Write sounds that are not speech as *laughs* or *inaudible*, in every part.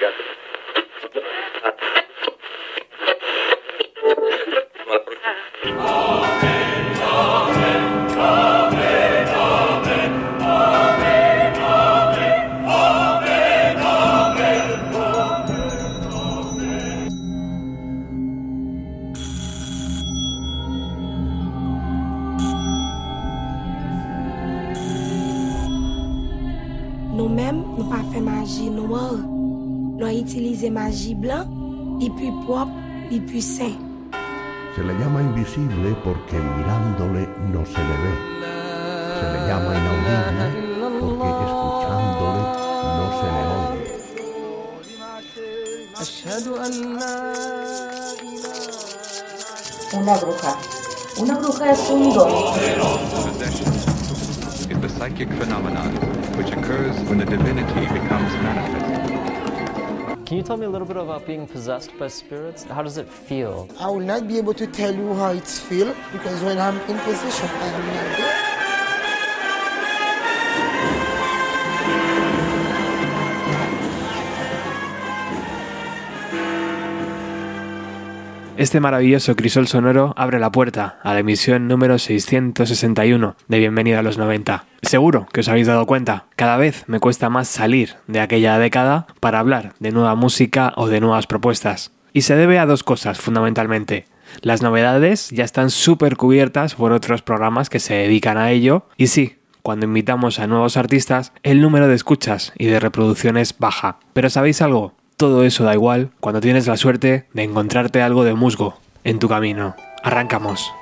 Got it. Se le llama invisible porque mirándole no se le ve. Se le llama inaudible porque escuchándole no se le oye. Una bruja. Una bruja es un don. is the psychic phenomenon which occurs when a divinity becomes manifest. Can you tell me a little bit about being possessed by spirits? How does it feel? I will not be able to tell you how it feels because when I'm in possession, I am not there. Este maravilloso crisol sonoro abre la puerta a la emisión número 661 de Bienvenida a los 90. Seguro que os habéis dado cuenta, cada vez me cuesta más salir de aquella década para hablar de nueva música o de nuevas propuestas. Y se debe a dos cosas fundamentalmente. Las novedades ya están súper cubiertas por otros programas que se dedican a ello y sí, cuando invitamos a nuevos artistas, el número de escuchas y de reproducciones baja. Pero ¿sabéis algo? Todo eso da igual cuando tienes la suerte de encontrarte algo de musgo en tu camino. Arrancamos.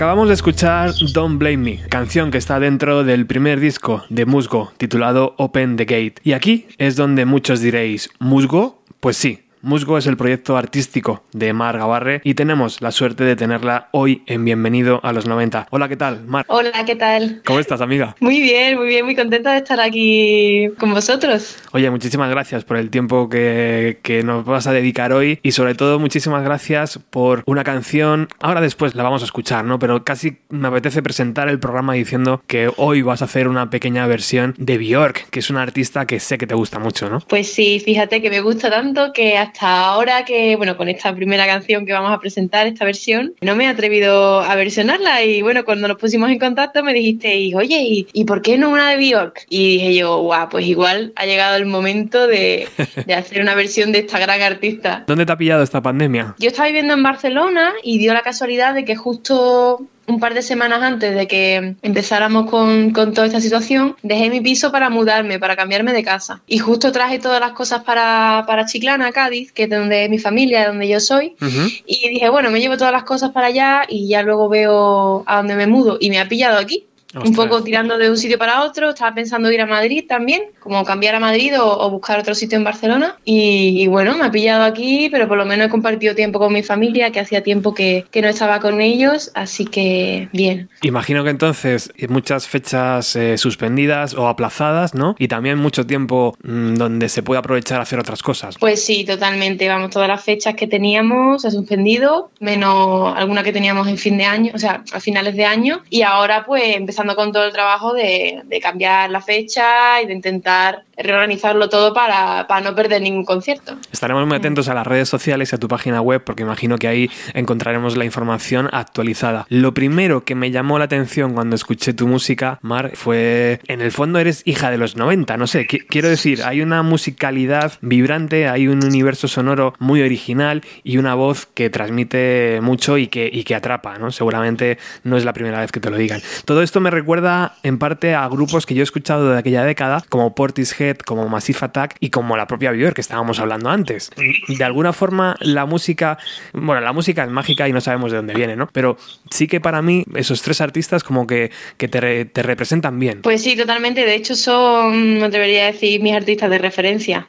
Acabamos de escuchar Don't Blame Me, canción que está dentro del primer disco de Musgo, titulado Open the Gate. Y aquí es donde muchos diréis, ¿Musgo? Pues sí, Musgo es el proyecto artístico de Mar Gabarre y tenemos la suerte de tenerla hoy en Bienvenido a los 90. Hola, ¿qué tal, Mar? Hola, ¿qué tal? ¿Cómo estás, amiga? Muy bien, muy bien, muy contenta de estar aquí con vosotros. Oye, muchísimas gracias por el tiempo que, que nos vas a dedicar hoy y sobre todo muchísimas gracias por una canción. Ahora después la vamos a escuchar, ¿no? Pero casi me apetece presentar el programa diciendo que hoy vas a hacer una pequeña versión de Björk, que es una artista que sé que te gusta mucho, ¿no? Pues sí, fíjate que me gusta tanto que hasta ahora que, bueno, con esta primera canción que vamos a presentar, esta versión, no me he atrevido a versionarla y bueno, cuando nos pusimos en contacto me dijiste, y, oye, ¿y, ¿y por qué no una de Björk? Y dije yo, guau, pues igual ha llegado el momento de, de hacer una versión de esta gran artista. ¿Dónde te ha pillado esta pandemia? Yo estaba viviendo en Barcelona y dio la casualidad de que justo un par de semanas antes de que empezáramos con, con, toda esta situación, dejé mi piso para mudarme, para cambiarme de casa. Y justo traje todas las cosas para, para Chiclana, Cádiz, que es donde es mi familia, donde yo soy. Uh -huh. Y dije, bueno, me llevo todas las cosas para allá y ya luego veo a dónde me mudo. Y me ha pillado aquí. Ostras. un poco tirando de un sitio para otro. Estaba pensando ir a Madrid también, como cambiar a Madrid o, o buscar otro sitio en Barcelona. Y, y, bueno, me ha pillado aquí, pero por lo menos he compartido tiempo con mi familia, que hacía tiempo que, que no estaba con ellos, así que bien. Imagino que entonces muchas fechas eh, suspendidas o aplazadas, ¿no? Y también mucho tiempo mmm, donde se puede aprovechar a hacer otras cosas. Pues sí, totalmente. Vamos, todas las fechas que teníamos se ha suspendido, menos alguna que teníamos en fin de año, o sea, a finales de año. Y ahora pues empezamos con todo el trabajo de, cambiar la fecha y de intentar reorganizarlo todo para, para, no perder ningún concierto. Estaremos muy atentos a las redes sociales y a tu página web porque imagino que ahí encontraremos la información actualizada. Lo primero que me llamó la atención cuando escuché tu música, Mar, fue en el fondo eres hija de los 90, no sé, quiero decir, hay una musicalidad vibrante, hay un universo sonoro muy original y una voz que transmite mucho y que, y que atrapa, ¿no? Seguramente no es la primera vez que te lo digan. Todo esto me recuerda en parte a grupos que yo he escuchado de aquella década, como Portishead, como Massive Attack y como la propia Björk que estábamos hablando antes. De alguna forma la música, bueno, la música es mágica y no sabemos de dónde viene, ¿no? Pero sí que para mí esos tres artistas como que, te, te representan bien. Pues sí, totalmente. De hecho son, me atrevería a decir, mis artistas de referencia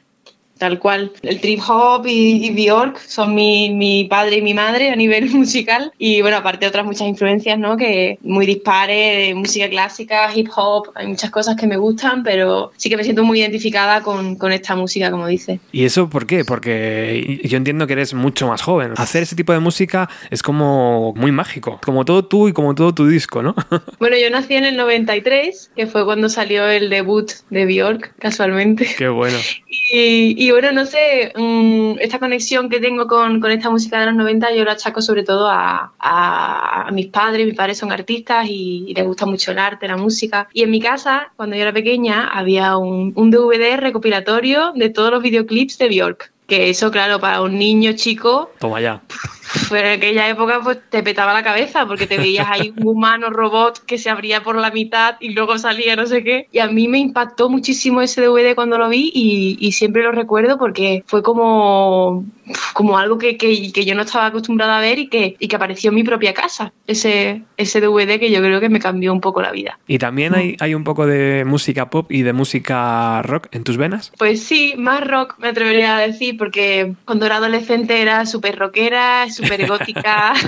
tal cual. El trip hop y, y Bjork son mi, mi, padre y mi madre a nivel *laughs* musical y bueno, aparte de otras muchas influencias, ¿no? Que muy dispares, de música clásica, hip hop, hay muchas cosas que me gustan, pero sí que me siento muy identificada con, con esta música, como dice. ¿Y eso por qué? Porque yo entiendo que eres mucho más joven. Hacer ese tipo de música es como muy mágico, como todo tú y como todo tu disco, ¿no? *laughs* bueno, yo nací en el 93, que fue cuando salió el debut de Bjork, casualmente. Qué bueno. *laughs* Y, y bueno, no sé, um, esta conexión que tengo con, con, esta música de los 90 yo la achaco sobre todo a, a, a mis padres, mis padres son artistas y, y, les gusta mucho el arte, la música. Y en mi casa, cuando yo era pequeña, había un, un DVD recopilatorio de todos los videoclips de Bjork. Que eso, claro, para un niño chico... Toma ya. *laughs* Pero en aquella época pues te petaba la cabeza porque te veías ahí un humano robot que se abría por la mitad y luego salía no sé qué. Y a mí me impactó muchísimo ese DVD cuando lo vi y, y siempre lo recuerdo porque fue como, como algo que, que, que, yo no estaba acostumbrada a ver y que, y que apareció en mi propia casa. Ese, ese DVD que yo creo que me cambió un poco la vida. ¿Y también hay, hay un poco de música pop y de música rock en tus venas? Pues sí, más rock me atrevería a decir porque cuando era adolescente era súper rockera, súper gótica. *laughs*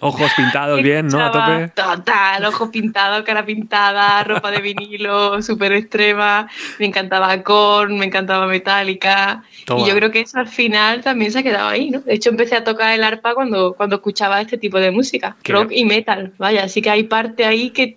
Ojos pintados bien, ¿no? A tope. Total, ojos pintados, cara pintada, ropa de vinilo, súper extrema. Me encantaba Korn, me encantaba Metallica. Toma. Y yo creo que eso al final también se ha quedado ahí, ¿no? De hecho, empecé a tocar el arpa cuando, cuando escuchaba este tipo de música, ¿Qué? rock y metal. Vaya, así que hay parte ahí que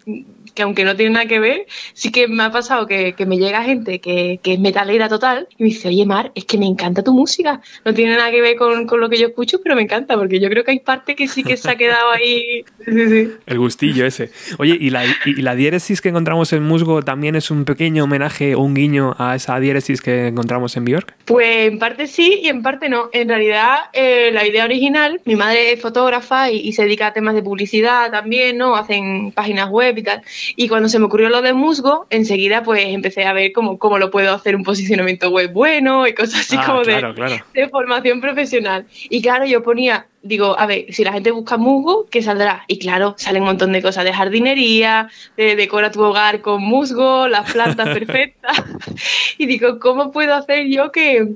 que aunque no tiene nada que ver, sí que me ha pasado que, que me llega gente que, que, es metalera total y me dice, oye Mar, es que me encanta tu música. No tiene nada que ver con, con lo que yo escucho, pero me encanta, porque yo creo que hay parte que sí que se ha quedado ahí. *laughs* Sí, sí. El gustillo ese. Oye, ¿y la, y la diéresis que encontramos en Musgo también es un pequeño homenaje o un guiño a esa diéresis que encontramos en Bjork? Pues en parte sí y en parte no. En realidad, eh, la idea original, mi madre es fotógrafa y, y se dedica a temas de publicidad también, ¿no? Hacen páginas web y tal Y cuando se me ocurrió lo de musgo, enseguida pues empecé a ver cómo, cómo lo puedo hacer un posicionamiento web bueno y cosas así Ah, como claro, de, claro. de formación profesional. Y claro, yo ponía, digo, a ver, si la gente busca musgo, ¿qué saldrá? Y claro, salen un montón de cosas de jardinería, de decora tu hogar con musgo, las plantas *laughs* perfectas. y digo, ¿cómo puedo hacer yo que,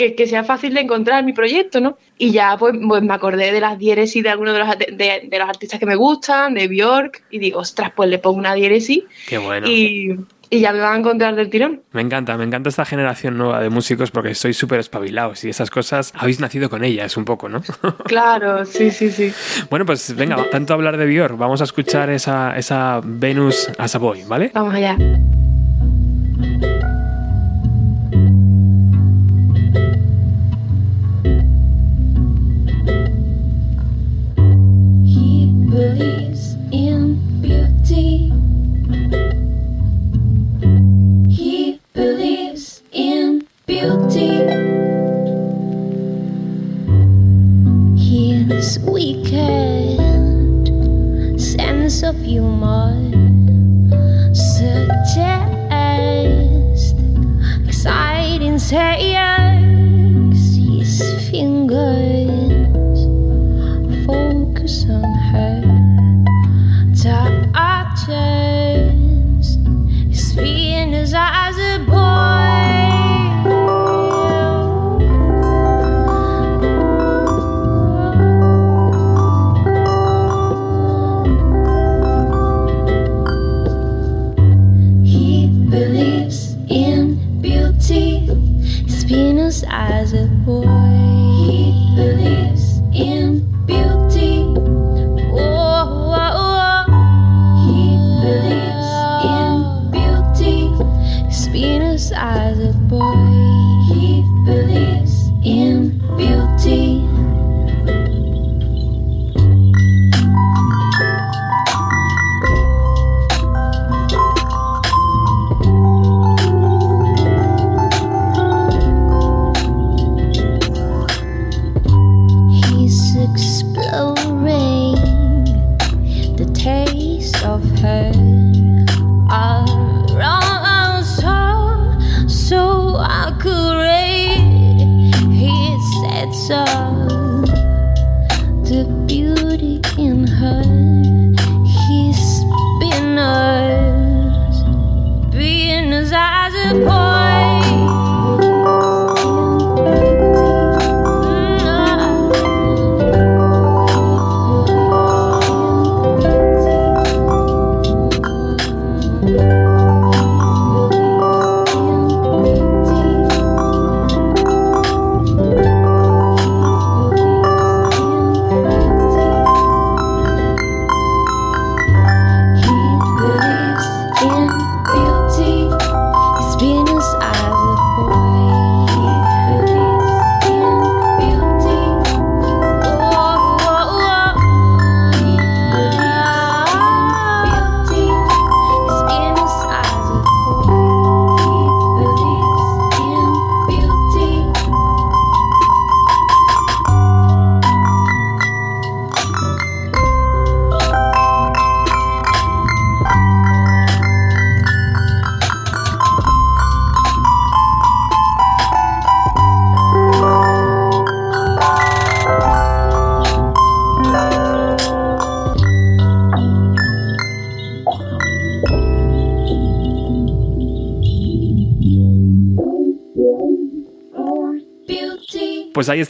que, que sea fácil de encontrar mi proyecto, ¿no? Y ya pues, pues me acordé de las diéresis de algunos de los, de, los artistas que me gustan, de Bjork, y digo, ostras, pues le pongo una diéresis Qué bueno. y, y ya me van a encontrar del tirón. Me encanta, me encanta esta generación nueva de músicos porque sois súper espabilados y esas cosas habéis nacido con ellas un poco, ¿no? *laughs* Claro, sí, sí, sí. bueno, pues venga, tanto hablar de Björk, vamos a escuchar esa, esa Venus as a Boy, ¿vale? Vamos allá.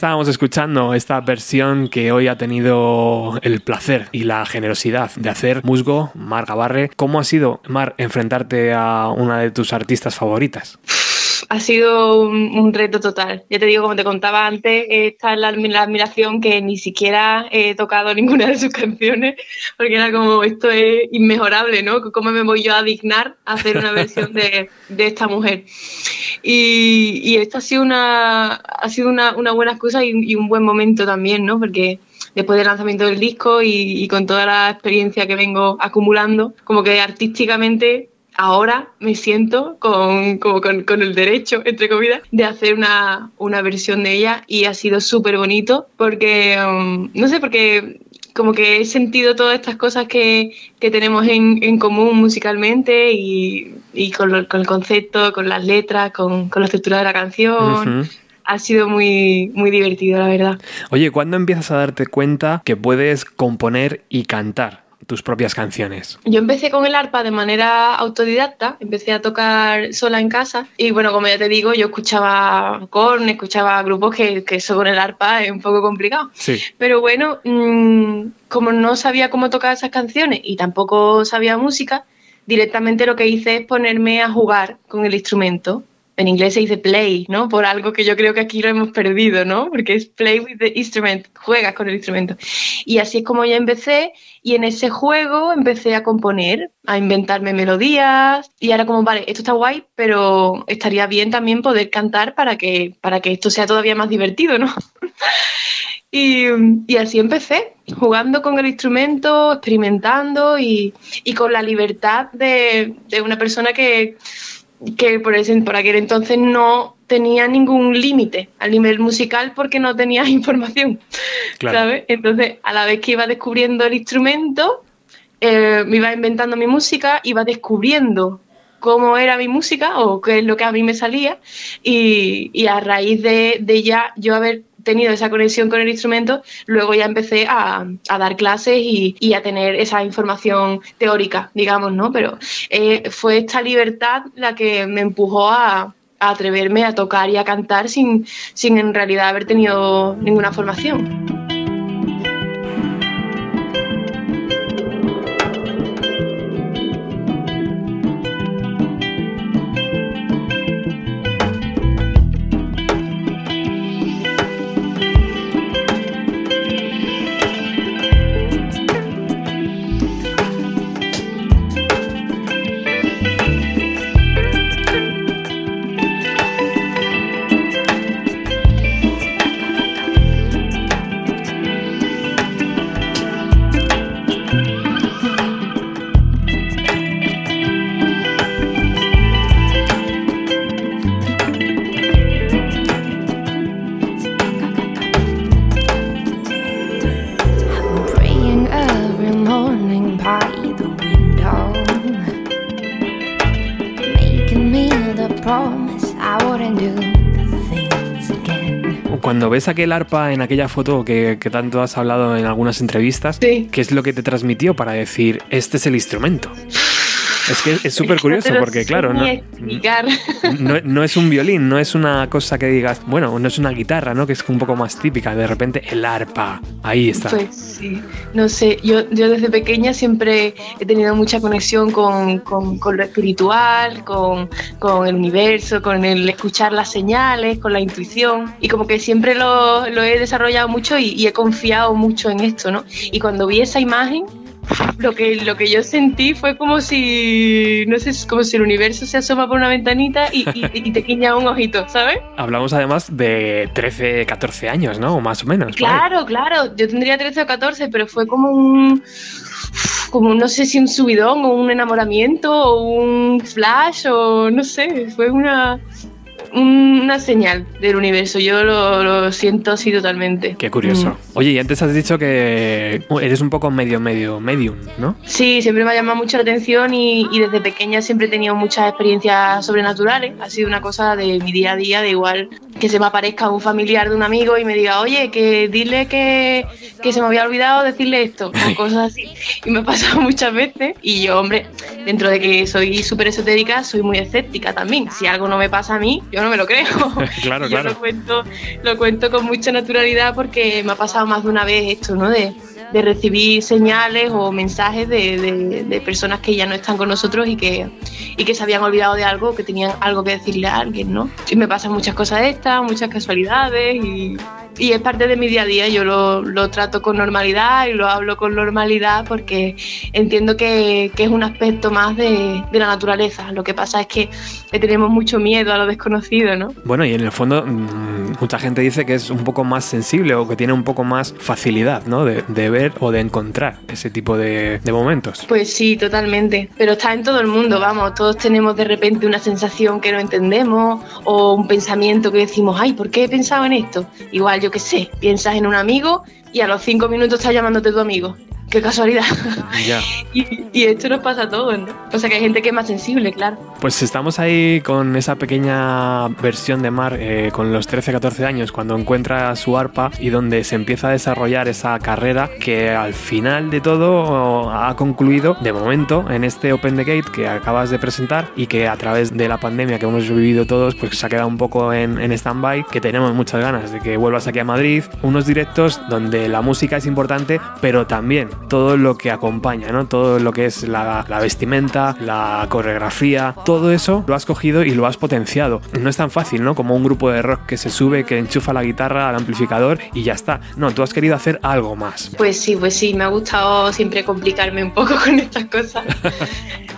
Estábamos escuchando esta versión que hoy ha tenido el placer y la generosidad de hacer Musgo, Mar Gabarre. ¿Cómo ha sido, Mar, enfrentarte a una de tus artistas favoritas? Ha sido un, reto total. Ya te digo, como te contaba antes, esta es la, la admiración que ni siquiera he tocado *laughs* ninguna de sus canciones, porque era como, esto es inmejorable, ¿no? ¿Cómo me voy yo a dignar a hacer una versión de, *laughs* de esta mujer? Y, y esto ha sido una, ha sido una, una buena excusa y, y un buen momento también, ¿no? Porque después del lanzamiento del disco y, y con toda la experiencia que vengo acumulando, como que artísticamente ahora me siento con, como con, con el derecho, entre comillas, de hacer una, una versión de ella y ha sido súper bonito porque, um, no sé, porque como que he sentido todas estas cosas que, que tenemos en, en común musicalmente y, y con, lo- con el concepto, con las letras, con, con la estructura de la canción. Ha sido muy, muy divertido, la verdad. Oye, ¿cuándo empiezas a darte cuenta que puedes componer y cantar tus propias canciones? Yo empecé con el arpa de manera autodidacta, empecé a tocar sola en casa y bueno, como ya te digo, yo escuchaba corn, escuchaba grupos que, que eso con el arpa es un poco complicado. Sí. Pero bueno, mm, como no sabía cómo tocar esas canciones y tampoco sabía música, directamente lo que hice es ponerme a jugar con el instrumento. En inglés se dice play, ¿no? Por algo que yo creo que aquí lo hemos perdido, ¿no? Porque es play with the instrument, juegas con el instrumento. Y así es como ya empecé y en ese juego empecé a componer, a inventarme melodías y ahora como, vale, esto está guay, pero estaría bien también poder cantar para que, para que esto sea todavía más divertido, ¿no? *laughs* Y, y así empecé, jugando con el instrumento, experimentando y, y con la libertad de, de una persona que, que por, ese- por aquel entonces no tenía ningún límite al nivel musical porque no tenía *laughs* información, Claro. ¿sabes? Entonces, a la vez que iba descubriendo el instrumento, eh, me iba inventando mi música, iba descubriendo cómo era mi música o qué es lo que a mí me salía y, y a raíz de, de ya yo haber tenido esa conexión con el instrumento, luego ya empecé a, dar clases y, y a tener esa información teórica, digamos, ¿no? Pero eh, fue esta libertad la que me empujó a, a atreverme a tocar y a cantar sin, sin en realidad haber tenido ninguna formación. Ves aquel arpa en aquella foto que, que tanto has hablado en algunas entrevistas, Sí. ¿qué es lo que te transmitió para decir, este es el instrumento? Es que es súper curioso porque, claro, no, no, no es un violín, no es una cosa que digas, bueno, no es una guitarra, ¿no? Que es un poco más típica. De repente, el arpa, ahí está. Pues sí, no sé, yo, yo desde pequeña siempre he tenido mucha conexión con, con- con lo espiritual, con, con el universo, con el escuchar las señales, con la intuición y como que siempre lo, lo he desarrollado mucho y, y he confiado mucho en esto, ¿no? Y cuando vi esa imagen, lo que, lo que yo sentí fue como si, no sé, como si el universo se asoma por una ventanita y, y- y te guiña un ojito, ¿sabes? Hablamos además de 13, 14 años, ¿no? O más o menos. Claro, claro. Yo tendría 13 o 14, pero fue como un. Como no sé si un subidón o un enamoramiento o un flash o no sé. Fue una. Una señal del universo. Yo lo, lo siento así totalmente. Qué curioso. Mm. Oye, y antes has dicho que eres un poco medio, medio, medium, ¿no? Sí, siempre me ha llamado mucho la atención y, y desde pequeña siempre he tenido muchas experiencias sobrenaturales. Ha sido una cosa de mi día a día, de igual que se me aparezca un familiar de un amigo y me diga, oye, que dile que, que se me había olvidado decirle esto, o cosas así. Y me ha pasado *laughs* muchas veces. Y yo, hombre, dentro de que soy súper esotérica, soy muy escéptica también. Si algo no me pasa a mí, yo no me lo creo. *laughs* *laughs* Claro, yo claro. Lo cuento, lo cuento con mucha naturalidad porque me ha pasado más de una vez esto, ¿no? De, de recibir señales o mensajes de, de- de personas que ya no están con nosotros y que, y que se habían olvidado de algo, que tenían algo que decirle a alguien, ¿no? Y me pasan muchas cosas estas, muchas casualidades y, y es parte de mi día a día. Yo lo, lo trato con normalidad y lo hablo con normalidad porque entiendo que, que es un aspecto más de, de la naturaleza. Lo que pasa es que tenemos mucho miedo a lo desconocido, ¿no? Bueno, y en el fondo mm, mucha gente dice que es un poco más sensible o que tiene un poco más facilidad, ¿no? De, de o de encontrar ese tipo de, momentos. Pues sí, totalmente. Pero está en todo el mundo, vamos. Todos tenemos de repente una sensación que no entendemos o un pensamiento que decimos, ay, ¿por qué he pensado en esto? Igual yo qué sé, piensas en un amigo y a los cinco minutos estás llamándote tu amigo. Qué casualidad. Ya. *laughs* y, y esto nos pasa a todos, ¿no? O sea que hay gente que es más sensible, claro. Pues estamos ahí con esa pequeña versión de Mar eh, con los 13-14 años cuando encuentra su arpa y donde se empieza a desarrollar esa carrera que al final de todo ha concluido de momento en este Open the Gate que acabas de presentar y que a través de la pandemia que hemos vivido todos pues se ha quedado un poco en, en stand-by que tenemos muchas ganas de que vuelvas aquí a Madrid unos directos donde la música es importante pero también todo lo que acompaña ¿no? todo lo que es la, vestimenta la coreografía todo eso lo has cogido y lo has potenciado. No es tan fácil, ¿no? Como un grupo de rock que se sube, que enchufa la guitarra al amplificador y ya está. No, tú has querido hacer algo más. Pues sí, pues sí, me ha gustado siempre complicarme un poco *laughs* con estas cosas.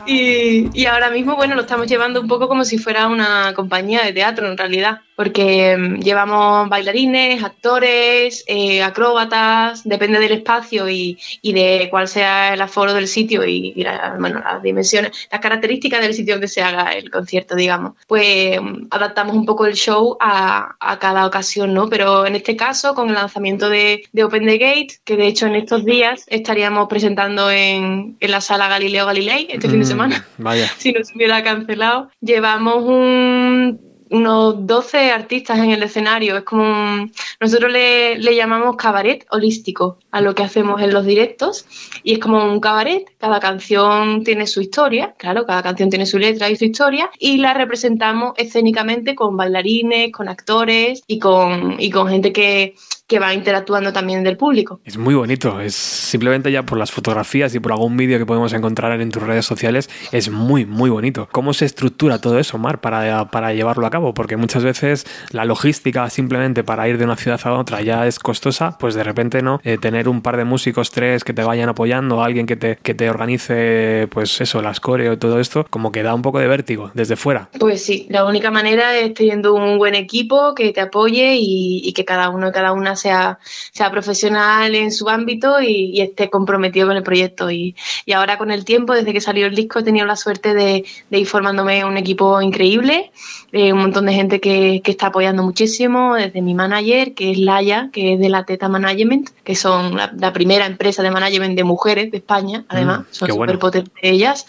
y ahora mismo, bueno, lo estamos llevando un poco como si fuera una compañía de teatro en realidad, porque mm, llevamos bailarines, actores, eh, acróbatas, depende del espacio y, y de cuál sea el aforo del sitio y, y la- bueno, las dimensiones, las características del sitio donde se haga el concierto, digamos. Pues mm, adaptamos un poco el show a, a cada ocasión, ¿no? Pero en este caso, con el lanzamiento de, de Open the Gate, que de hecho en estos días estaríamos presentando en, en la sala Galileo Galilei este fin de Mm, semana Vaya. *laughs* si no se hubiera cancelado. Llevamos un- unos 12 artistas en el escenario. Es como un- nosotros le, le llamamos cabaret holístico a lo que hacemos en los directos. Y es como un cabaret. Cada canción tiene su historia, claro, cada canción tiene su letra y su historia. Y la representamos escénicamente con bailarines, con actores y con, y con gente que, que va interactuando también del público. Es muy bonito, es simplemente ya por las fotografías y por algún vídeo que podemos encontrar en tus redes sociales, es muy, muy bonito. ¿Cómo se estructura todo eso, Mar, para, para llevarlo a cabo? Porque muchas veces la logística simplemente para ir de una ciudad a otra ya es costosa, pues de repente no, Eh, tener un par de músicos, tres que te vayan apoyando, alguien que te, que te organice, pues eso, las coreo todo esto, como que da un poco de vértigo desde fuera. Pues sí, la única manera es teniendo un buen equipo que te apoye y, y que cada uno y cada una sea, sea profesional en su ámbito y, y esté comprometido con el proyecto. Y, y ahora con el tiempo, desde que salió el disco, he tenido la suerte de, de ir formándome un equipo increíble, eh, un montón de gente que, que está apoyando muchísimo, desde mi manager, que es Laia, que es de la Teta Management, que son la, la primera empresa de management de mujeres de España, además, Mm, son bueno. súper potentes ellas.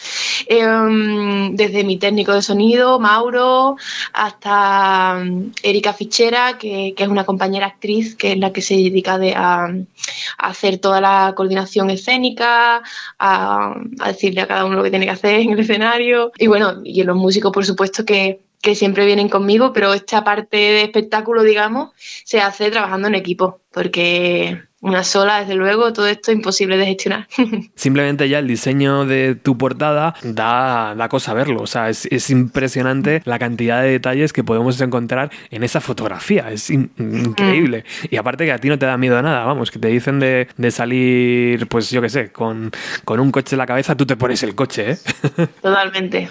Eh, desde mi técnico de sonido, Mauro, hasta mm, Erika Fichera, que, que es una compañera actriz, que es la que se dedica de, a, hacer toda la coordinación escénica, a, a decirle a cada uno lo que tiene que hacer en el escenario. Y bueno, y los músicos, por supuesto, que, que siempre vienen conmigo, pero esta parte de espectáculo, digamos, se hace trabajando en equipo, porque una sola, desde luego, todo esto es imposible de gestionar. *laughs* Simplemente ya el diseño de tu portada da, da cosa verlo. O sea, es, es impresionante la cantidad de detalles que podemos encontrar en esa fotografía. Es in- increíble. Y aparte que a ti no te da miedo a nada, vamos, que te dicen de, de salir, pues yo qué sé, con, con un coche en la cabeza, tú te pones el coche, ¿eh? *laughs* Totalmente.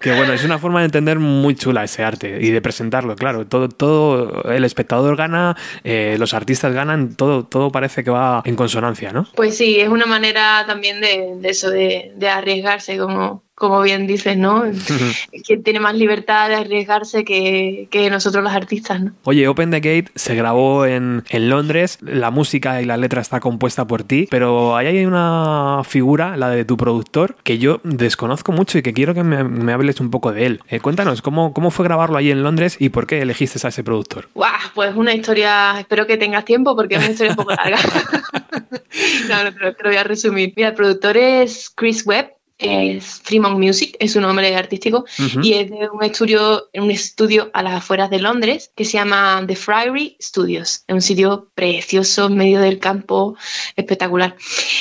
Que bueno, es una forma de entender muy chula ese arte y de presentarlo, claro. Todo, todo el espectador gana, eh, los artistas ganan, todo, todo parece que va en consonancia, ¿no? Pues sí, es una manera también de, de eso, de, de arriesgarse, como, como bien dices, ¿no? Quien tiene más libertad de arriesgarse que, que nosotros los artistas, ¿no? Oye, Open the Gate se grabó en, en Londres, la música y la letra está compuesta por ti, pero ahí hay una figura, la de tu productor, que yo desconozco mucho y que quiero que me, me hables un poco de él. Eh, cuéntanos, ¿cómo, ¿cómo fue grabarlo ahí en Londres y por qué elegiste a ese productor? ¡Guau! Pues una historia, espero que tengas tiempo porque es una historia un poco larga. *laughs* *laughs* no, no, te lo, te lo voy a resumir. Mira, el productor es Chris Webb, es Fremont Music, es su nombre artístico, y es de un estudio, un estudio a las afueras de Londres que se llama The Friary Studios. Es un sitio precioso en medio del campo, espectacular.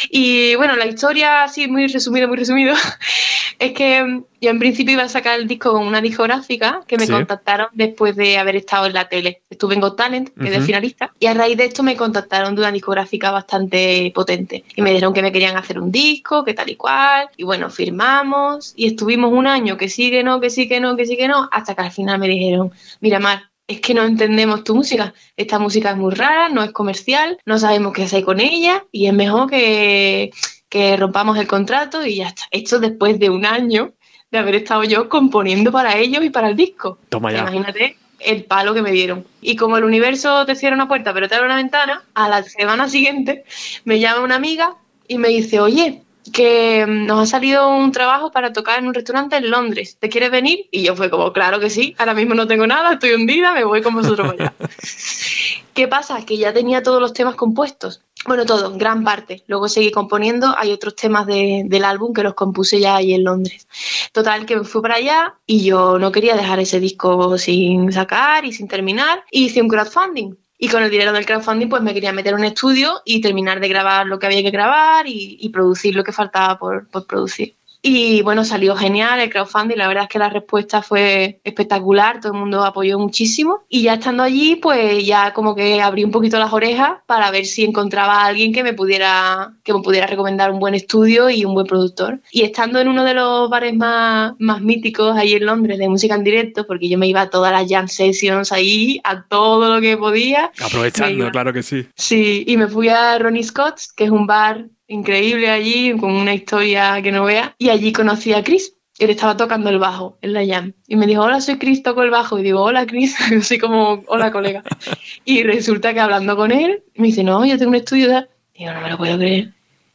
Y bueno, la historia, así muy resumido, muy resumido, *laughs* es que yo en principio iba a sacar el disco con una discográfica que me Sí. contactaron después de haber estado en la tele. Estuve en Got Talent, quedé Ujú. finalista, y a raíz de esto me contactaron de una discográfica bastante potente. Y me dijeron que me querían hacer un disco, que tal y cual. Y bueno, firmamos y estuvimos un año que sí, que no, que sí, que no, que sí, que no, hasta que al final me dijeron, mira Mar, es que no entendemos tu música. Esta música es muy rara, no es comercial, no sabemos qué hacer con ella y es mejor que, que rompamos el contrato y ya está. Esto después de un año de haber estado yo componiendo para ellos y para el disco. Toma ya. Imagínate el palo que me dieron. Y como el universo te cierra una puerta pero te abre una ventana, a la semana siguiente me llama una amiga y me dice, oye, que mm, nos ha salido un trabajo para tocar en un restaurante en Londres. ¿Te quieres venir? Y yo fue como, claro que sí, ahora mismo no tengo nada, estoy hundida, me voy con vosotros para allá. *laughs* ¿Qué pasa? Que ya tenía todos los temas compuestos. Bueno, todo, gran parte. Luego seguí componiendo. Hay otros temas de- del álbum que los compuse ya ahí en Londres. Total, que me fui para allá y yo no quería dejar ese disco sin sacar y sin terminar. Y hice un crowdfunding. Y con el dinero del crowdfunding, pues me quería meter en un estudio y terminar de grabar lo que había que grabar y, producir lo que faltaba por producir. Y bueno, salió genial el crowdfunding, la verdad es que la respuesta fue espectacular, todo el mundo apoyó muchísimo y ya estando allí pues ya como que abrí un poquito las orejas para ver si encontraba a alguien que me pudiera que me pudiera recomendar un buen estudio y un buen productor. Y estando en uno de los bares más, más míticos ahí en Londres de música en directo, porque yo me iba a todas las jam sessions ahí, a todo lo que podía. Aprovechando, claro que sí. Sí, y me fui a Ronnie Scott's, que es un bar increíble allí, con una historia que no vea, y allí conocí a Chris. Él estaba tocando el bajo en la jam. Y me dijo, hola, soy Chris, toco el bajo. Y digo, hola, Chris. *laughs* Así como, hola, colega. *laughs* Y resulta que hablando con él, me dice, no, yo tengo un estudio. de-". Digo, no me lo puedo creer.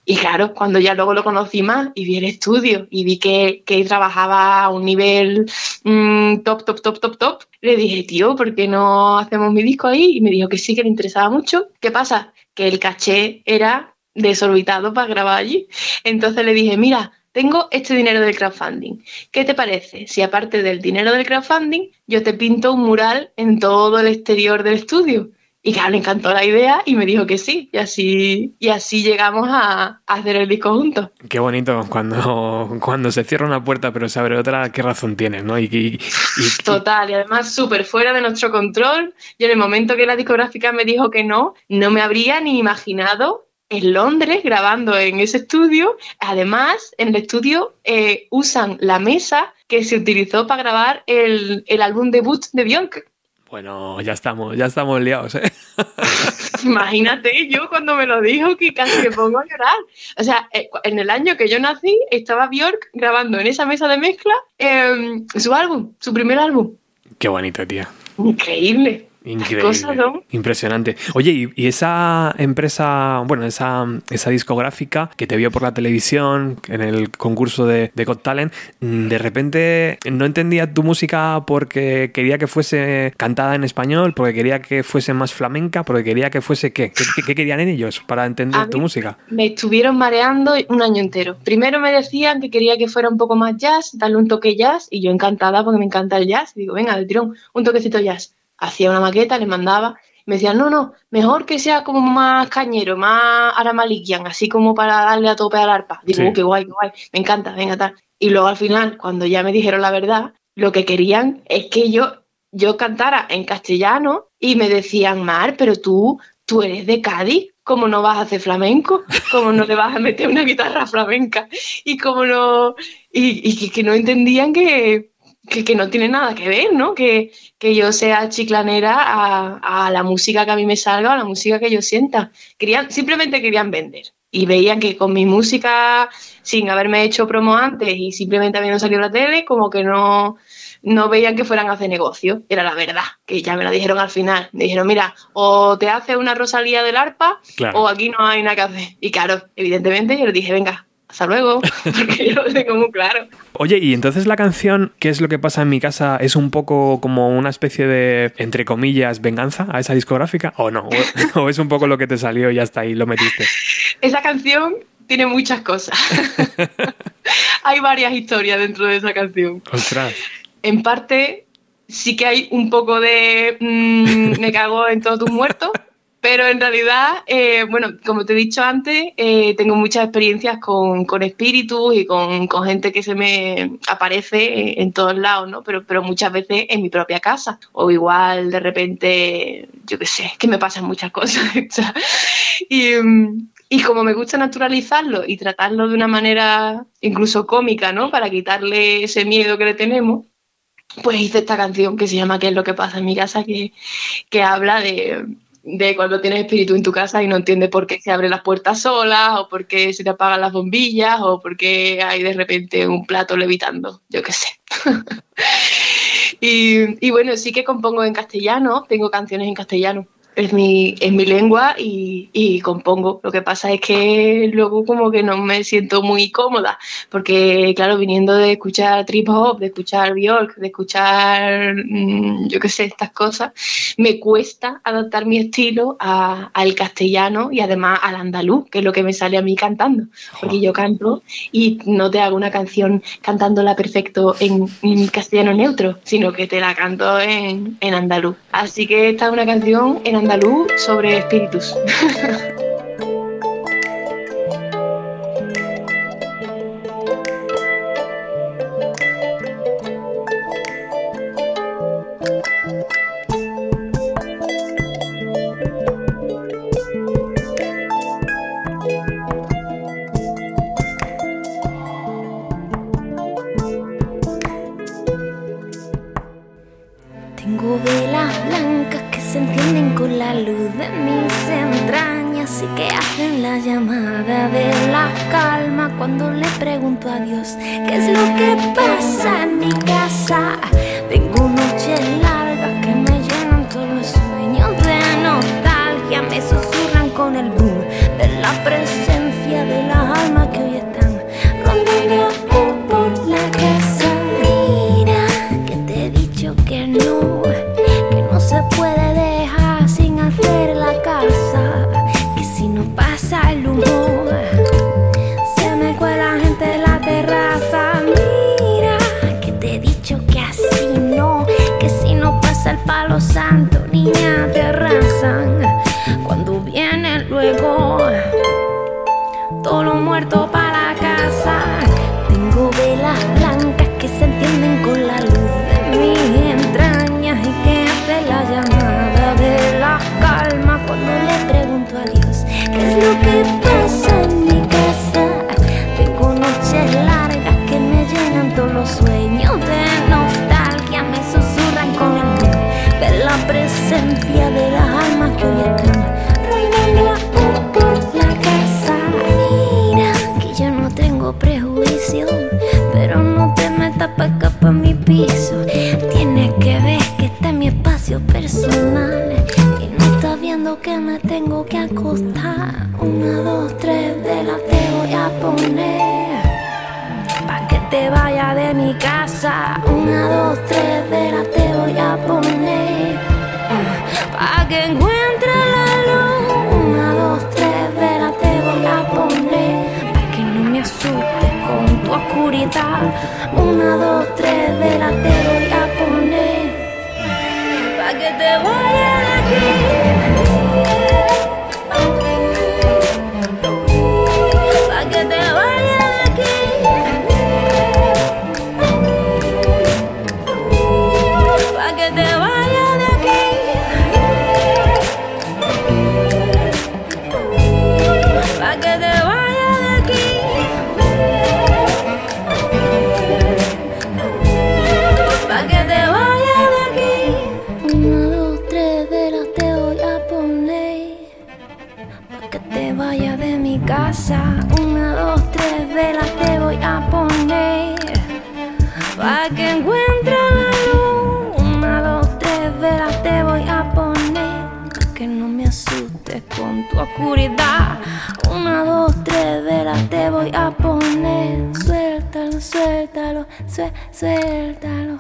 Y claro, cuando ya luego lo conocí más y vi el estudio y vi que, que trabajaba a un nivel mm, top, top, top, top, top, le dije, tío, ¿por qué no hacemos mi disco ahí? Y me dijo que sí, que le interesaba mucho. ¿Qué pasa? Que el caché era desorbitado para grabar allí. Entonces le dije, mira, tengo este dinero del crowdfunding. ¿Qué te parece si aparte del dinero del crowdfunding, yo te pinto un mural en todo el exterior del estudio? Y claro, le encantó la idea y me dijo que sí. Y así, y así llegamos a, a hacer el disco juntos. Qué bonito cuando, cuando se cierra una puerta pero se abre otra, qué razón tienes, ¿no? Y, y- y- Total, y además súper fuera de nuestro control. Yo en el momento que la discográfica me dijo que no, no me habría ni imaginado en Londres grabando en ese estudio. Además, en el estudio eh, usan la mesa que se utilizó para grabar el, el álbum debut de Björk. bueno, ya estamos, ya estamos liados, ¿eh? *laughs* Imagínate, yo cuando me lo dijo que casi me pongo a llorar. O sea, eh, en el año que yo nací estaba Björk grabando en esa mesa de mezcla eh, su álbum, su primer álbum. Qué bonito, tía. Increíble. Increíble. cosas, ¿no? Impresionante. Oye, y, y esa empresa, bueno, esa, esa discográfica que te vio por la televisión en el concurso de, de Got Talent, mm, de repente no entendía tu música porque quería que fuese cantada en español, porque quería que fuese más flamenca, porque quería que fuese qué? ¿Qué, qué- qué querían ellos para entender A tu música? Me estuvieron mareando un año entero. Primero me decían que quería que fuera un poco más jazz, darle un toque jazz, y yo encantada porque me encanta el jazz. Digo, venga, de tirón, un toquecito jazz. Hacía una maqueta, le mandaba. Me decían, no, no, mejor que sea como más cañero, más aramalikian, así como para darle a tope al arpa. Digo, Sí. "Oh, qué guay, qué guay, me encanta, venga, tal. Y luego al final, cuando ya me dijeron la verdad, lo que querían es que yo, yo cantara en castellano y me decían, Mar, pero tú, tú eres de Cádiz, ¿cómo no vas a hacer flamenco? ¿Cómo no le vas a meter una guitarra flamenca? Y cómo no, y, y que, que no entendían que, que, que no tiene nada que ver, ¿no? Que, que yo sea chiclanera a, a la música que a mí me salga, a la música que yo sienta. Querían, simplemente querían vender. Y veían que con mi música, sin haberme hecho promo antes y simplemente habiendo salido a la tele, como que no, no veían que fueran a hacer negocio. Era la verdad, que ya me la dijeron al final. Me dijeron, mira, o te haces una Rosalía del arpa Claro. o aquí no hay nada que hacer. Y claro, evidentemente yo les dije, venga, hasta luego, *laughs* porque yo lo tengo muy claro. Oye, y entonces la canción, ¿qué es lo que pasa en mi casa? ¿Es un poco como una especie de, entre comillas, venganza a esa discográfica? ¿O no? ¿O, *laughs* o es un poco lo que te salió y ya está ahí, lo metiste? Esa canción tiene muchas cosas. *laughs* hay varias historias dentro de esa canción. Ostras. En parte, sí que hay un poco de mm, me cago en todos tus muertos, pero en realidad, eh, bueno, como te he dicho antes, eh, tengo muchas experiencias con, con espíritus y con, con gente que se me aparece en todos lados, ¿no? Pero, pero muchas veces en mi propia casa. O igual de repente, yo qué sé, es que me pasan muchas *laughs* cosas. y, mm, y como me gusta naturalizarlo y tratarlo de una manera incluso cómica, ¿no? Para quitarle ese miedo que le tenemos, pues hice esta canción que se llama ¿Qué es lo que pasa en mi casa? que, que habla de, de cuando tienes espíritu en tu casa y no entiendes por qué se abren las puertas solas o por qué se te apagan las bombillas o por qué hay de repente un plato levitando, yo qué sé. *laughs* y, y bueno, sí que compongo en castellano, tengo canciones en castellano es mi, es mi lengua y, y, compongo. Lo que pasa es que luego como que no me siento muy cómoda, porque claro, viniendo de escuchar trip hop, de escuchar Bjork, de escuchar, mmm, yo qué sé, estas cosas, me cuesta adaptar mi estilo a, al castellano y además al andaluz, que es lo que me sale a mí cantando, porque yo canto y no te hago una canción cantándola perfecto en, en castellano neutro, sino que te la canto en, en andaluz. Así que esta es una canción en andaluz andaluz sobre espíritus. *laughs* presencia de las almas que hoy están rondando por la casa. Mira que yo no tengo prejuicio, pero no te metas pa' acá pa' mi piso. Tienes que ver que este es mi espacio personal y no estás viendo que me tengo que acostar. Una, dos, tres de la te voy a poner pa' que te vaya de mi casa. Una, dos, tres de la Una, dos, tres de la te voy a poner pa' que te vaya de aquí.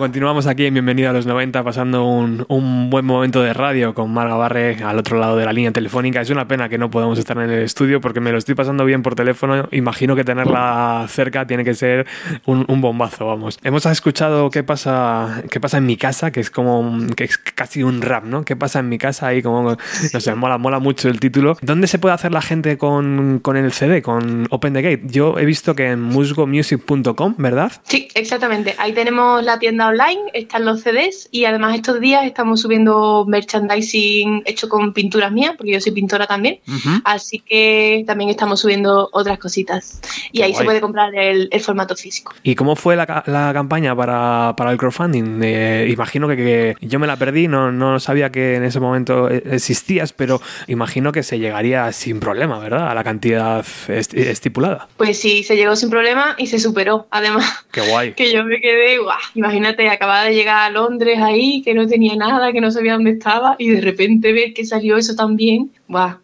Continuamos aquí en Bienvenido a los 90 pasando un, un buen momento de radio con Marga Barre al otro lado de la línea telefónica. Es una pena que no podamos estar en el estudio porque me lo estoy pasando bien por teléfono. Imagino que tenerla cerca tiene que ser un, bombazo, vamos. Hemos escuchado qué pasa, qué pasa en mi casa, que es como que es casi un rap, ¿no? ¿Qué pasa en mi casa? Ahí como, no sé, mola, mola mucho el título. ¿Dónde se puede hacer la gente con, con el CD, con Open the Gate? Yo he visto que en musgomusic.com, ¿verdad? Sí, exactamente. Ahí tenemos la tienda online, están los CDs y además estos días estamos subiendo merchandising hecho con pinturas mías, porque yo soy pintora también. Ujú. Así que también estamos subiendo otras cositas. Y Qué ahí guay. se puede comprar el, el formato físico. ¿Y cómo fue la, la campaña para, para el crowdfunding? Eh, imagino que, que yo me la perdí, no, no sabía que en ese momento eh, existías, pero imagino que se llegaría sin problema, ¿verdad? A la cantidad est- estipulada. Pues sí, se llegó sin problema y se superó. además. Qué guay. *laughs* Que yo me quedé, guau, imagínate, acababa de llegar a Londres ahí, que no tenía nada, que no sabía dónde estaba, y de repente ver que salió eso también, guau,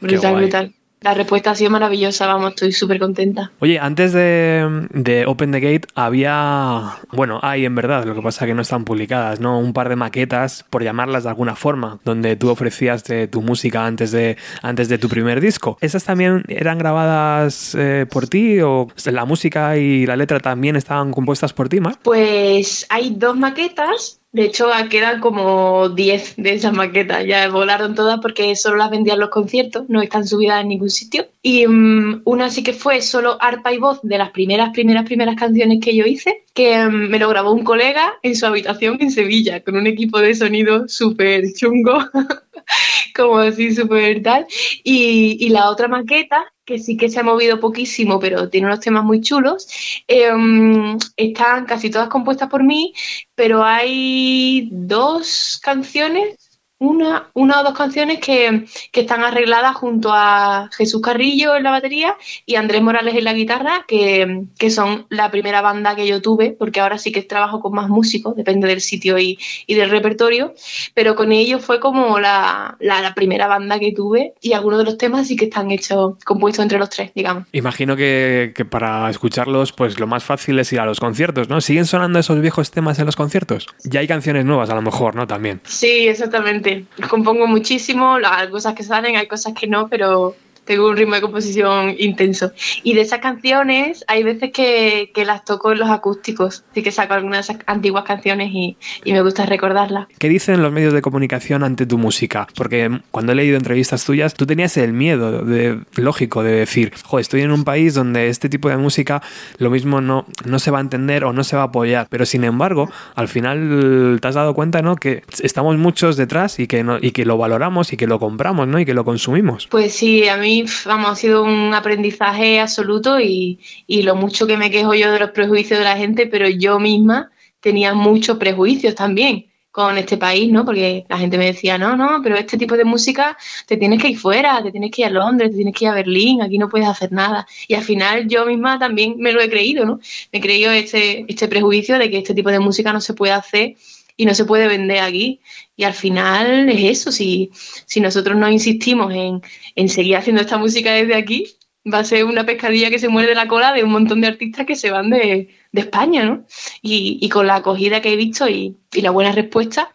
brutal, brutal. La respuesta ha sido maravillosa, vamos, estoy súper contenta. Oye, antes de, de Open the Gate había, bueno, hay en verdad, lo que pasa es que no están publicadas, ¿no? Un par de maquetas, por llamarlas de alguna forma, donde tú ofrecías de tu música antes de, antes de tu primer disco. ¿Esas también eran grabadas eh, por ti o la música y la letra también estaban compuestas por ti, Mar? Pues hay dos maquetas, de hecho quedan como 10 de esas maquetas, ya volaron todas porque solo las vendían los conciertos, no están subidas en ningún sitio. Y mm, una sí que fue solo arpa y voz de las primeras, primeras, primeras canciones que yo hice, que mm, me lo grabó un colega en su habitación en Sevilla, con un equipo de sonido súper chungo, *laughs* *laughs* como así súper tal. Y, y la otra maqueta, que sí que se ha movido poquísimo, pero tiene unos temas muy chulos, em, están casi todas compuestas por mí, pero hay dos canciones, una, una o dos canciones que, que están arregladas junto a Jesús Carrillo en la batería y Andrés Morales en la guitarra, que, que son la primera banda que yo tuve, porque ahora sí que trabajo con más músicos, depende del sitio y, y del repertorio, pero con ellos fue como la, la, la primera banda que tuve y algunos de los temas sí que están hechos, compuestos entre los tres, digamos. Imagino que, que para escucharlos, pues lo más fácil es ir a los conciertos, ¿no? ¿Siguen sonando esos viejos temas en los conciertos? Ya hay canciones nuevas, a lo mejor, ¿no? También. Sí, exactamente. Compongo muchísimo, hay cosas que salen, hay cosas que no, pero tengo un ritmo de composición intenso. Y de esas canciones hay veces que, que las toco en los acústicos, así que saco algunas antiguas canciones y, y, me gusta recordarlas. ¿Qué dicen los medios de comunicación ante tu música? Porque cuando he leído entrevistas tuyas, tú tenías el miedo de, lógico de decir, jo, estoy en un país donde este tipo de música lo mismo no, no se va a entender o no se va a apoyar. Pero sin embargo, al final te has dado cuenta, ¿no? Que estamos muchos detrás y que, no, y que lo valoramos y que lo compramos, ¿no? Y que lo consumimos. Pues sí, a mí vamos, ha sido un aprendizaje absoluto y, y, lo mucho que me quejo yo de los prejuicios de la gente, pero yo misma tenía muchos prejuicios también con este país, ¿no? Porque la gente me decía, no, no, pero este tipo de música te tienes que ir fuera, te tienes que ir a Londres, te tienes que ir a Berlín, aquí no puedes hacer nada. Y al final yo misma también me lo he creído, ¿no? Me he creído este, este prejuicio de que este tipo de música no se puede hacer y no se puede vender aquí. Y al final es eso, si, si nosotros no insistimos en, en seguir haciendo esta música desde aquí, va a ser una pescadilla que se muerde la cola de un montón de artistas que se van de, de España, ¿no? Y, y, con la acogida que he visto y, y, la buena respuesta,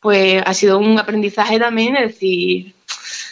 pues ha sido un aprendizaje también, es decir,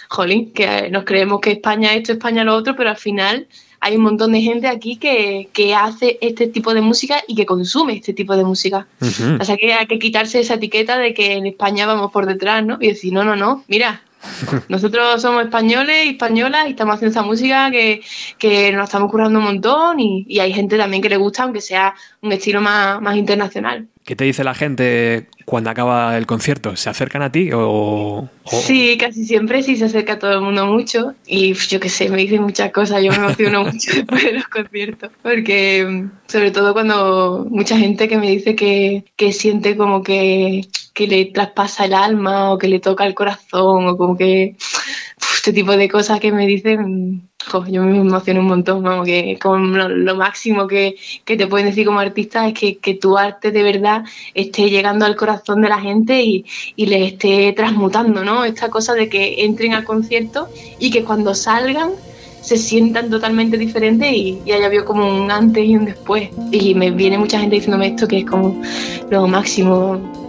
jolín, que nos creemos que España esto, España lo otro, pero al final hay un montón de gente aquí que, que, hace este tipo de música y que consume este tipo de música. Uh -huh. O sea que hay que quitarse esa etiqueta de que en España vamos por detrás, ¿no? Y decir, no, no, no, mira, *laughs* nosotros somos españoles y españolas y estamos haciendo esa música que, que nos estamos curando un montón y, y, hay gente también que le gusta, aunque sea un estilo más, más internacional. ¿Qué te dice la gente cuando acaba el concierto? ¿Se acercan a ti o? Sí, casi siempre sí se acerca todo el mundo mucho y yo qué sé, me dicen muchas cosas, yo me emociono *laughs* mucho después de los conciertos, porque sobre todo cuando mucha gente que me dice que, que siente como que, que le traspasa el alma o que le toca el corazón o como que este tipo de cosas que me dicen, jo, yo me emociono un montón, vamos, que lo, lo máximo que, que, te pueden decir como artista es que, que, tu arte de verdad esté llegando al corazón de la gente y, y les esté transmutando, ¿no? Esta cosa de que entren al concierto y que cuando salgan se sientan totalmente diferentes y, y haya habido como un antes y un después. Y me viene mucha gente diciéndome esto que es como lo máximo.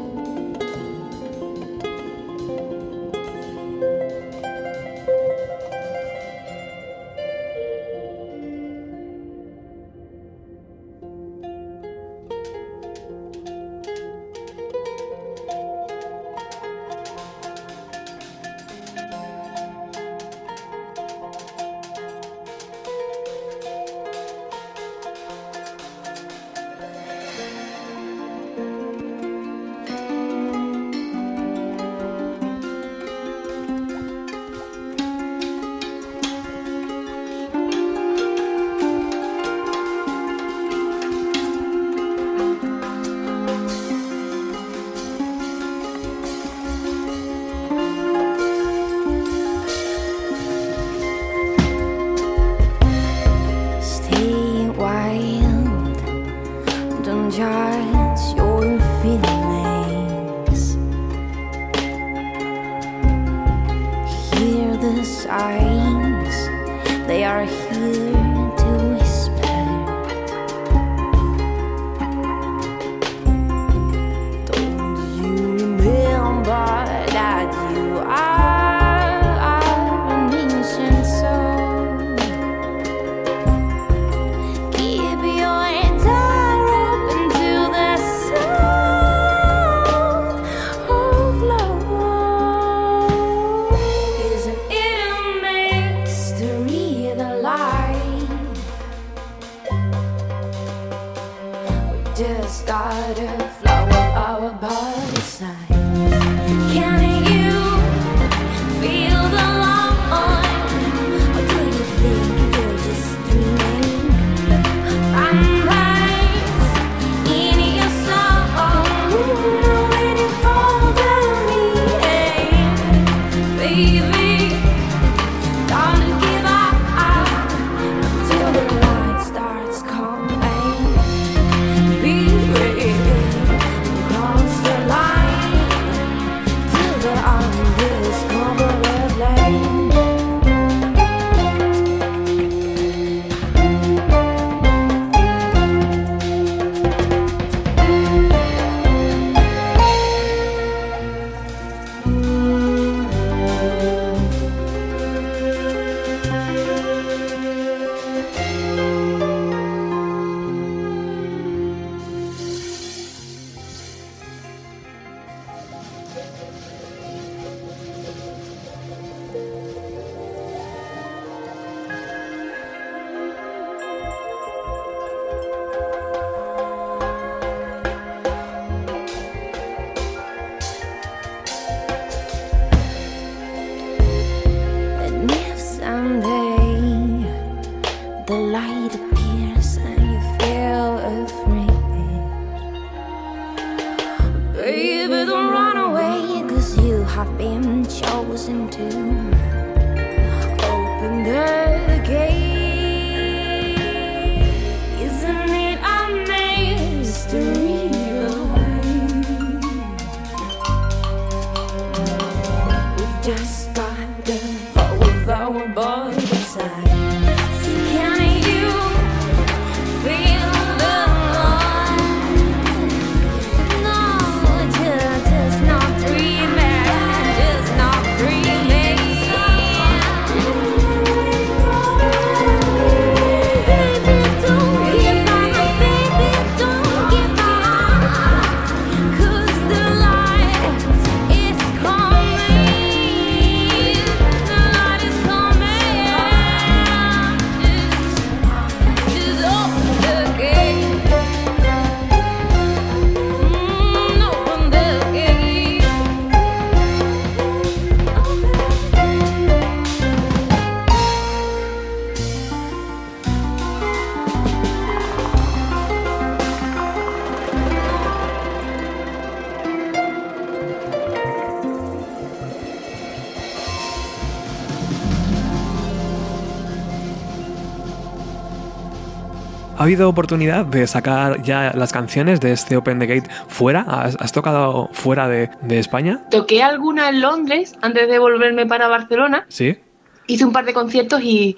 ¿Ha habido oportunidad de sacar ya las canciones de este Open the Gate fuera? ¿Has, has tocado fuera de, de España? Toqué alguna en Londres antes de volverme para Barcelona. Sí. Hice un par de conciertos y,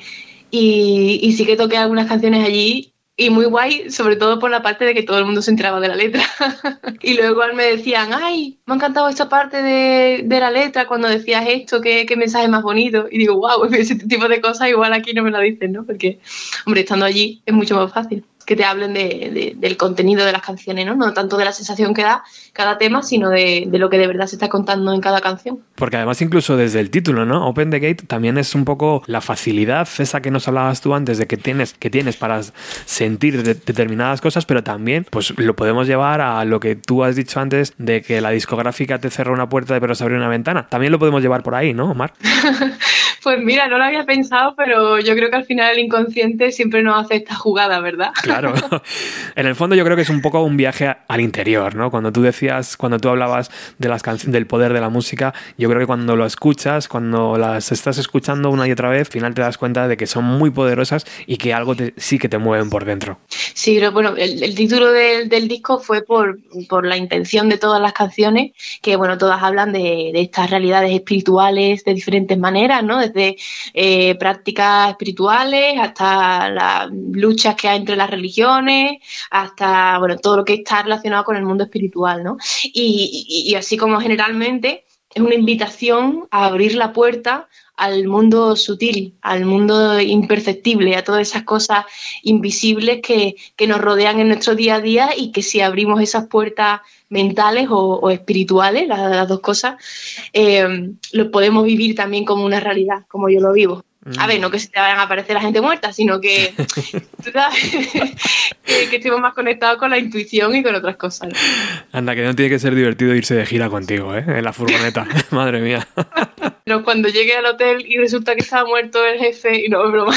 y, y sí que toqué algunas canciones allí. Y muy guay, sobre todo por la parte de que todo el mundo se enteraba de la letra. *laughs* y luego me decían, ay, me ha encantado esta parte de, de la letra cuando decías esto, qué, qué mensaje más bonito. Y digo, wow, *laughs* ese tipo de cosas igual aquí no me lo dicen, ¿no? Porque, hombre, estando allí es mucho más fácil que te hablen de, de- del contenido de las canciones, ¿no? No tanto de la sensación que da cada tema, sino de, de lo que de verdad se está contando en cada canción. Porque además incluso desde el título, ¿no? Open the Gate también es un poco la facilidad esa que nos hablabas tú antes de que tienes, que tienes para sentir de- determinadas cosas, pero también pues lo podemos llevar a lo que tú has dicho antes de que la discográfica te cerró una puerta pero se abrió una ventana. También lo podemos llevar por ahí, ¿no, Omar? *laughs* Pues mira, no lo había pensado, pero yo creo que al final el inconsciente siempre nos hace esta jugada, ¿verdad? Claro. *laughs* en el fondo yo creo que es un poco un viaje al interior, ¿no? Cuando tú decías, cuando tú hablabas de las canciones, del poder de la música, yo creo que cuando lo escuchas, cuando las estás escuchando una y otra vez, al final te das cuenta de que son muy poderosas y que algo te- sí que te mueven por dentro. Sí, pero bueno, el, el título del, del disco fue por, por la intención de todas las canciones, que bueno, todas hablan de, de estas realidades espirituales de diferentes maneras, ¿no? Desde eh, prácticas espirituales hasta las luchas que hay entre las religiones, hasta bueno, todo lo que está relacionado con el mundo espiritual, ¿no? Y, así como generalmente es una invitación a abrir la puerta al mundo sutil, al mundo imperceptible, a todas esas cosas invisibles que, nos rodean en nuestro día a día y que si abrimos esas puertas mentales o, espirituales, las, las dos cosas, eh, lo podemos vivir también como una realidad, como yo lo vivo. A ver, no que se te vayan a aparecer la gente muerta, sino que *laughs* tú sabes, *laughs* que, que estemos más conectados con la intuición y con otras cosas. Anda, que no tiene que ser divertido irse de gira contigo, ¿eh? En la furgoneta. *laughs* Madre mía. Pero cuando llegué al hotel y resulta que estaba muerto el jefe, y no es broma.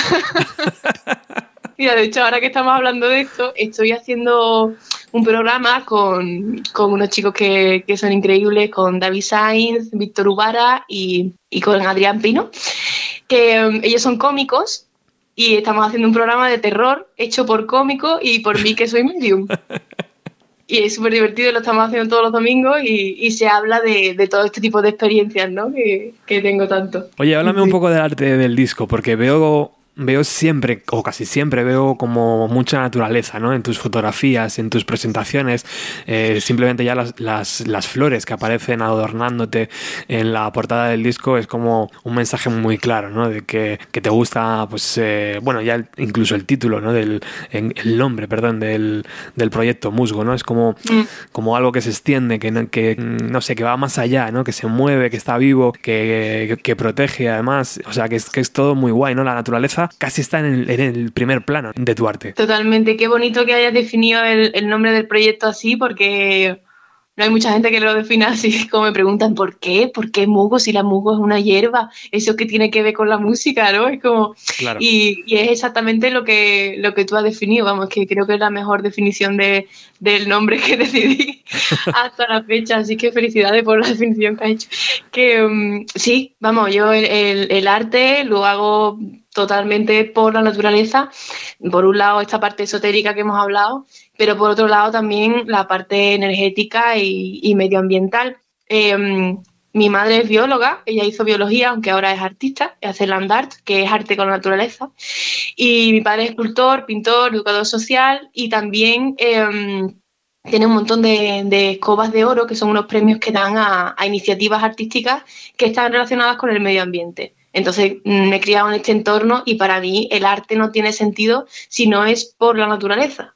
Mira, de hecho, ahora que estamos hablando de esto, estoy haciendo un programa con, con unos chicos que, que son increíbles, con David Sainz, Víctor Ubara y, y con Adrián Pino, que um, ellos son cómicos y estamos haciendo un programa de terror hecho por cómicos y por mí que soy medium. *laughs* Y es súper divertido, lo estamos haciendo todos los domingos y, y se habla de, de, todo este tipo de experiencias ¿no? que, que tengo tanto. Oye, háblame un poco del arte del disco, porque veo veo siempre, o casi siempre, veo como mucha naturaleza, ¿no? En tus fotografías, en tus presentaciones, eh, simplemente ya las, las, las, flores que aparecen adornándote en la portada del disco es como un mensaje muy claro, ¿no? De que, que te gusta, pues, eh, bueno, ya incluso el título, ¿no? Del, el nombre, perdón, del, del proyecto Musgo, ¿no? Es como, mm. como algo que se extiende, que, que, no sé, que va más allá, ¿no? Que se mueve, que está vivo, que, que, que protege además, o sea, que es, que es todo muy guay, ¿no? La naturaleza casi está en el, en el, primer plano de tu arte. Totalmente, qué bonito que hayas definido el, el, nombre del proyecto así, porque no hay mucha gente que lo defina así, *laughs* como me preguntan, ¿por qué? ¿Por qué mugo si la mugo es una hierba? ¿Eso que tiene que ver con la música, no? Es como... Claro. Y, y, es exactamente lo que, lo que tú has definido, vamos, que creo que es la mejor definición de, del nombre que *laughs* decidí *laughs* hasta la fecha, así que felicidades por la definición que has hecho. Que um, sí, vamos, yo el, el, el arte lo hago totalmente por la naturaleza. Por un lado, esta parte esotérica que hemos hablado, pero por otro lado también la parte energética y, medioambiental. Eh, mi madre es bióloga, ella hizo biología, aunque ahora es artista, hace land art, que es arte con la naturaleza. Y mi padre es escultor, pintor, educador social y también eh, tiene un montón de, de, escobas de oro, que son unos premios que dan a, a iniciativas artísticas que están relacionadas con el medio ambiente. Entonces me he criado en este entorno y para mí el arte no tiene sentido si no es por la naturaleza.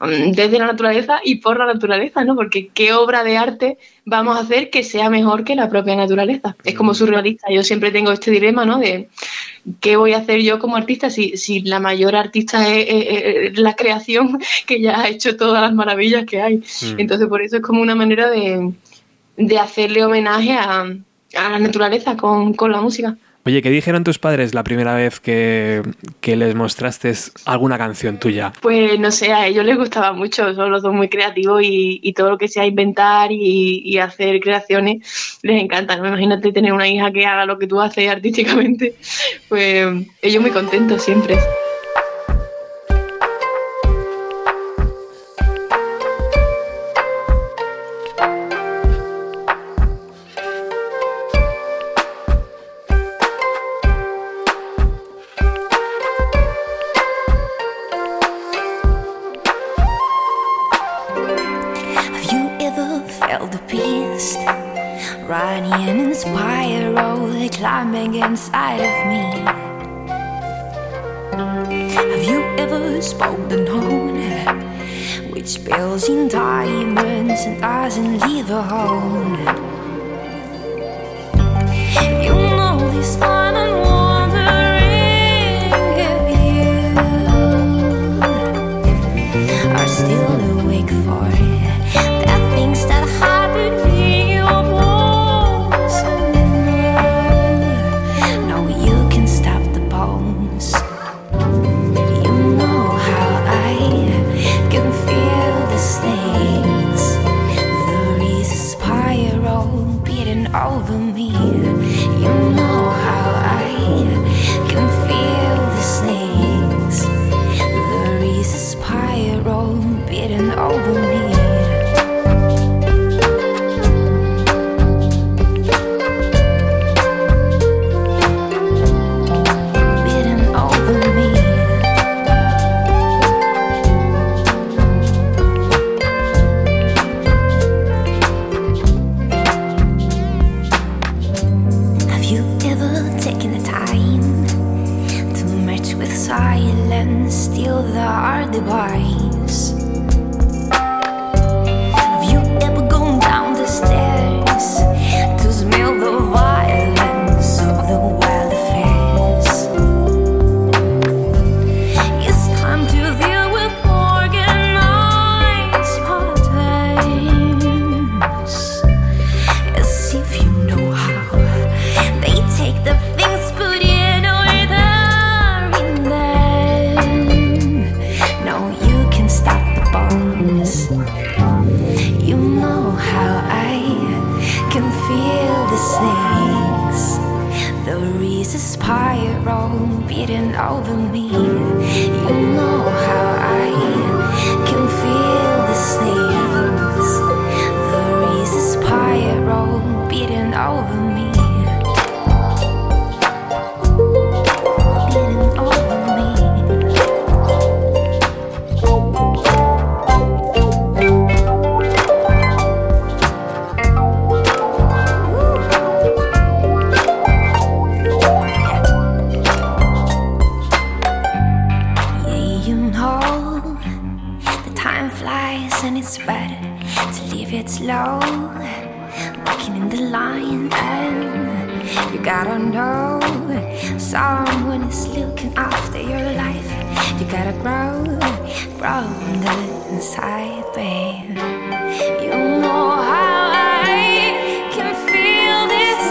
Desde la naturaleza y por la naturaleza, ¿no? Porque qué obra de arte vamos a hacer que sea mejor que la propia naturaleza. Es como surrealista. Yo siempre tengo este dilema, ¿no? De qué voy a hacer yo como artista si, si la mayor artista es, es, es, la creación *laughs* que ya ha hecho todas las maravillas que hay. Mm. Entonces por eso es como una manera de, de hacerle homenaje a, a la naturaleza con, con la música. Oye, ¿qué dijeron tus padres la primera vez que, que, les mostraste alguna canción tuya? Pues no sé, a ellos les gustaba mucho, son los dos muy creativos y, y todo lo que sea inventar y, y, hacer creaciones les encanta. ¿no? Imagínate tener una hija que haga lo que tú haces artísticamente, pues ellos muy contentos siempre. It's better to leave it slow. Walking in the line and you gotta know someone is looking after your life. You gotta grow, from the inside, babe. You know how I can feel this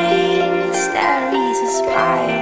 things. There is a spiral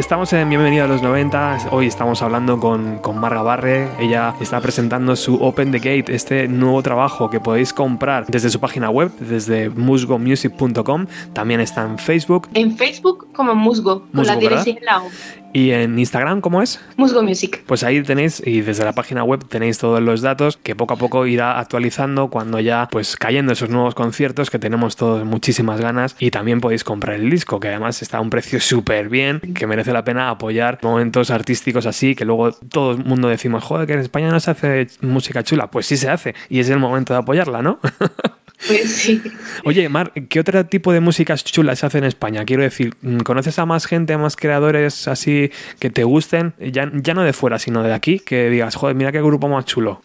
Estamos en Bienvenido a los 90. Hoy estamos hablando con, con Marga Barre. Ella está presentando su Open the Gate, este nuevo trabajo que podéis comprar desde su página web, desde musgomusic.com. También está en Facebook En Facebook como Musgo, con Musgo, la ¿verdad? dirección en la O. y en Instagram, ¿cómo es? Musgo Music. Pues ahí tenéis, y desde la página web tenéis todos los datos que poco a poco irá actualizando cuando ya pues cayendo esos nuevos conciertos que tenemos todos muchísimas ganas y también podéis comprar el disco que además está a un precio súper bien, que merece la pena apoyar momentos artísticos así que luego todo el mundo decimos, joder, que en España no se hace música chula, pues sí se hace y es el momento de apoyarla, ¿no? *laughs* Pues sí. Oye, Mar, ¿qué otro tipo de músicas chulas se hace en España? Quiero decir, ¿conoces a más gente, a más creadores así que te gusten? Ya, ya no de fuera, sino de aquí, que digas, joder, mira qué grupo más chulo.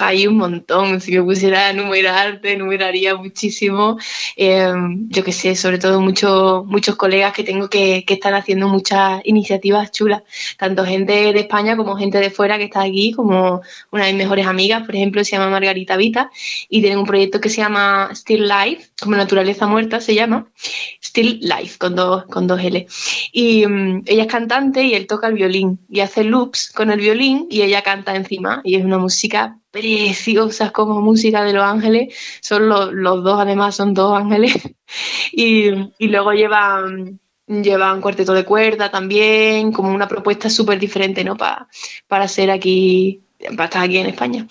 Hay un montón. Si me pusiera a enumerarte, enumeraría muchísimo. Eh, yo que sé, sobre todo muchos muchos colegas que tengo que, que están haciendo muchas iniciativas chulas. Tanto gente de España como gente de fuera que está aquí, como una de mis mejores amigas, por ejemplo, se llama Margarita Vita y tienen un proyecto que se llama Still Life, como Naturaleza Muerta se llama. Still Life, con dos, con dos L. Y mm, ella es cantante y él toca el violín y hace loops con el violín y ella canta encima y es una música preciosa, es como música de Los Ángeles, son los, los dos además, son dos ángeles *laughs* y, y luego llevan llevan cuarteto de cuerda también, como una propuesta súper diferente, ¿no? Pa- para ser aquí, para estar aquí en España.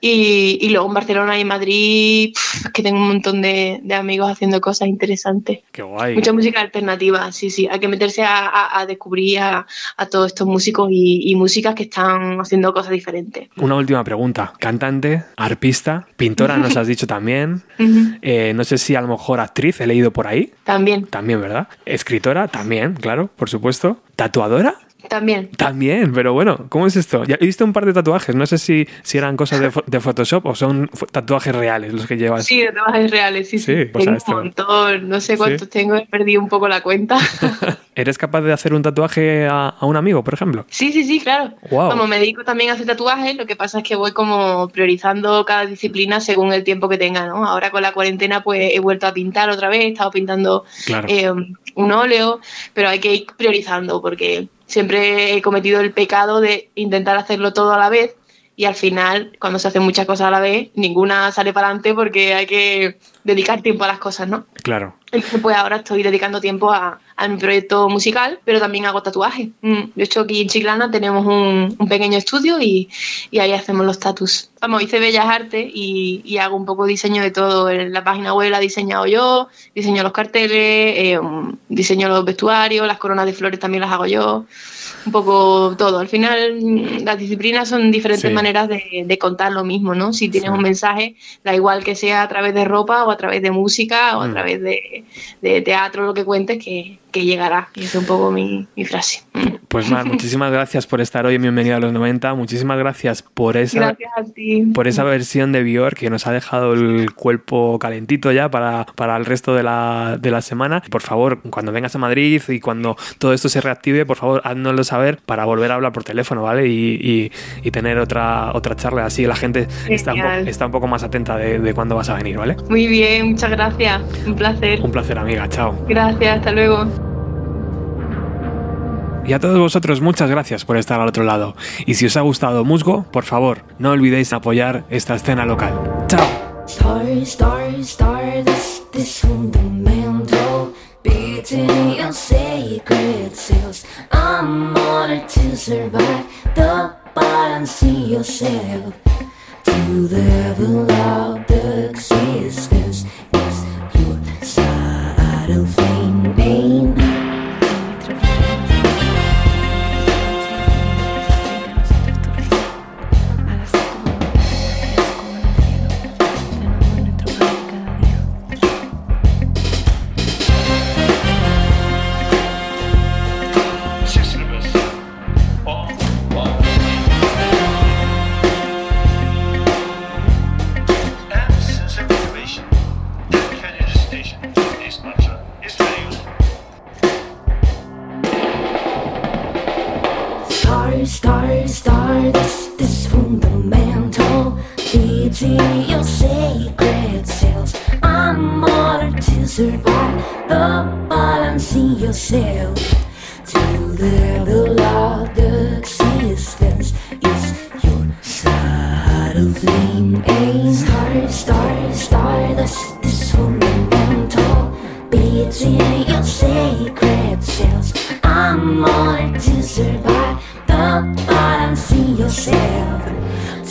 Y, y luego en Barcelona y Madrid, que tengo un montón de, de amigos haciendo cosas interesantes. Qué guay. Mucha música alternativa, sí, sí. Hay que meterse a, a- a descubrir a, a todos estos músicos y, y músicas que están haciendo cosas diferentes. Una última pregunta. Cantante, arpista, pintora, nos has dicho también. *laughs* Eh, no sé si a lo mejor actriz, he leído por ahí. También, También, ¿verdad? Escritora, también, claro, por supuesto. ¿Tatuadora? También. También, pero bueno, ¿cómo es esto? Ya he visto un par de tatuajes, no sé si, si eran cosas de, Photoshop o son tatuajes reales los que llevas. Sí, tatuajes reales, sí, sí. Sí, pues tengo esto. un montón, no sé cuántos Sí. tengo, he perdido un poco la cuenta. *laughs* ¿Eres capaz de hacer un tatuaje a, a un amigo, por ejemplo? Sí, sí, sí, claro. Como me dedico también a hacer tatuajes, lo que pasa es que voy como priorizando cada disciplina según el tiempo que tenga, ¿no? Ahora con la cuarentena pues he vuelto a pintar otra vez, he estado pintando Claro. eh, un óleo, pero hay que ir priorizando porque siempre he cometido el pecado de intentar hacerlo todo a la vez y al final, cuando se hacen muchas cosas a la vez, ninguna sale para adelante porque hay que dedicar tiempo a las cosas, ¿no? Claro. Entonces, pues ahora estoy dedicando tiempo a, a mi proyecto musical, pero también hago tatuajes. Mm, De hecho, aquí en Chiclana tenemos un, un pequeño estudio y, y ahí hacemos los tatus. Vamos, hice Bellas Artes y, y hago un poco diseño de todo. En la página web la he diseñado yo, diseño los carteles, eh, um, diseño los vestuarios, las coronas de flores también las hago yo. Un poco todo. Al final, mm, las disciplinas son diferentes Sí. maneras de, de contar lo mismo, ¿no? Si tienes Sí. un mensaje, da igual que sea a través de ropa o a través de música o a Mm. través de, de teatro, lo que cuentes, que, que llegará. Y es un poco mi, mi frase. Pues Mar, muchísimas gracias por estar hoy en Bienvenido a los 90. Muchísimas gracias por esa, Gracias por esa versión de Bior que nos ha dejado el cuerpo calentito ya para, para el resto de la, de la semana. Por favor, cuando vengas a Madrid y cuando todo esto se reactive, por favor, háznoslo saber para volver a hablar por teléfono, ¿vale? Y, y- y tener otra, otra charla así. La gente está un, po- está un poco más atenta de, de cuándo vas a venir, ¿vale? Muy bien, muchas gracias. Un placer. Un placer, amiga. Chao. Gracias, hasta luego. Y a todos vosotros muchas gracias por estar al otro lado. Y si os ha gustado Musgo, por favor, no olvidéis apoyar esta escena local. ¡Chao! name A Star, star, This, this fundamental Beats in your sacred I'm on to survive. Yourself.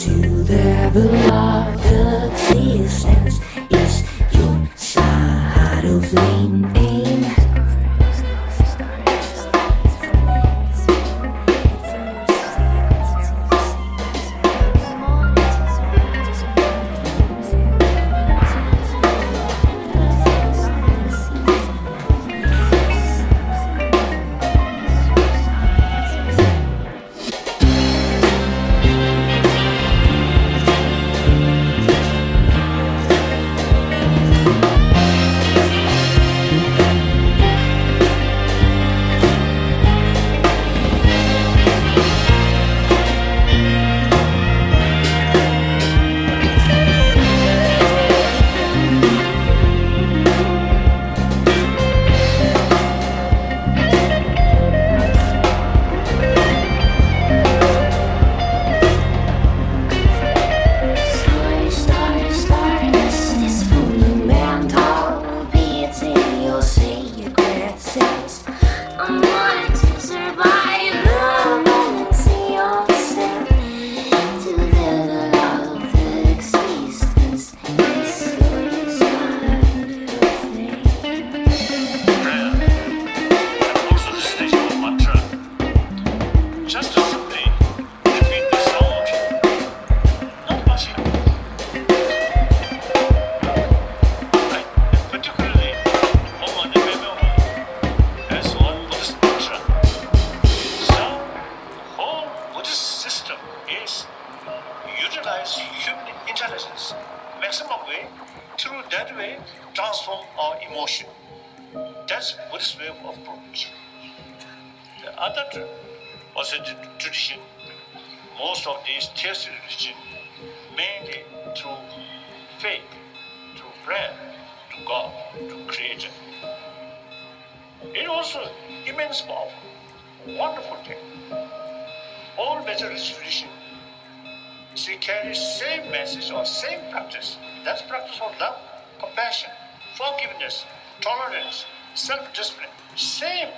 To the love intelligence maximum way through that way transform our emotion. That's Buddhist way of approach. The other tr- also tradition, most of these theistic religion, mainly through faith, through prayer to God, to Creator. It also immense power, wonderful thing. All major tradition, she carries same message or same practice. That's practice of love, compassion, forgiveness, tolerance, self-discipline. Same.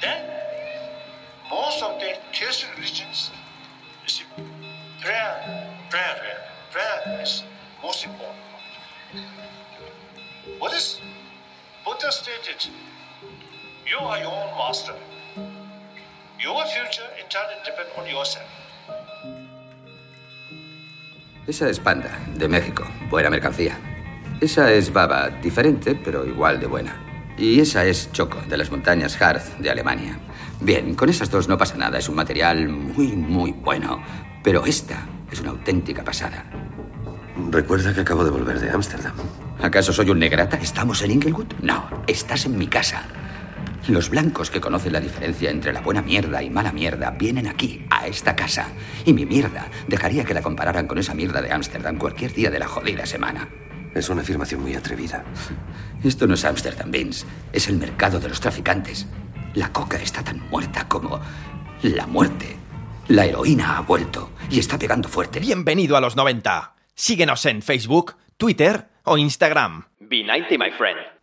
Then most of the theistic religions, you see, prayer, prayer, prayer, prayer is most important. What is Buddha stated? You are your own master. Your future entirely depends on yourself. Esa es Panda, de México. Buena mercancía. Esa es Baba, diferente, pero igual de buena. Y esa es Choco, de las montañas Harz, de Alemania. Bien, con esas dos no pasa nada. Es un material muy, muy bueno. Pero esta es una auténtica pasada. Recuerda que acabo de volver de Ámsterdam. ¿Acaso soy un negrata? ¿Estamos en Inglewood? No, estás en mi casa. Los blancos que conocen la diferencia entre la buena mierda y mala mierda vienen aquí, a esta casa. Y mi mierda dejaría que la compararan con esa mierda de Ámsterdam cualquier día de la jodida semana. Es una afirmación muy atrevida. Esto no es Ámsterdam, Vince. Es el mercado de los traficantes. La coca está tan muerta como la muerte. La heroína ha vuelto y está pegando fuerte. Bienvenido a los 90. Síguenos en Facebook, Twitter o Instagram. B90, my friend.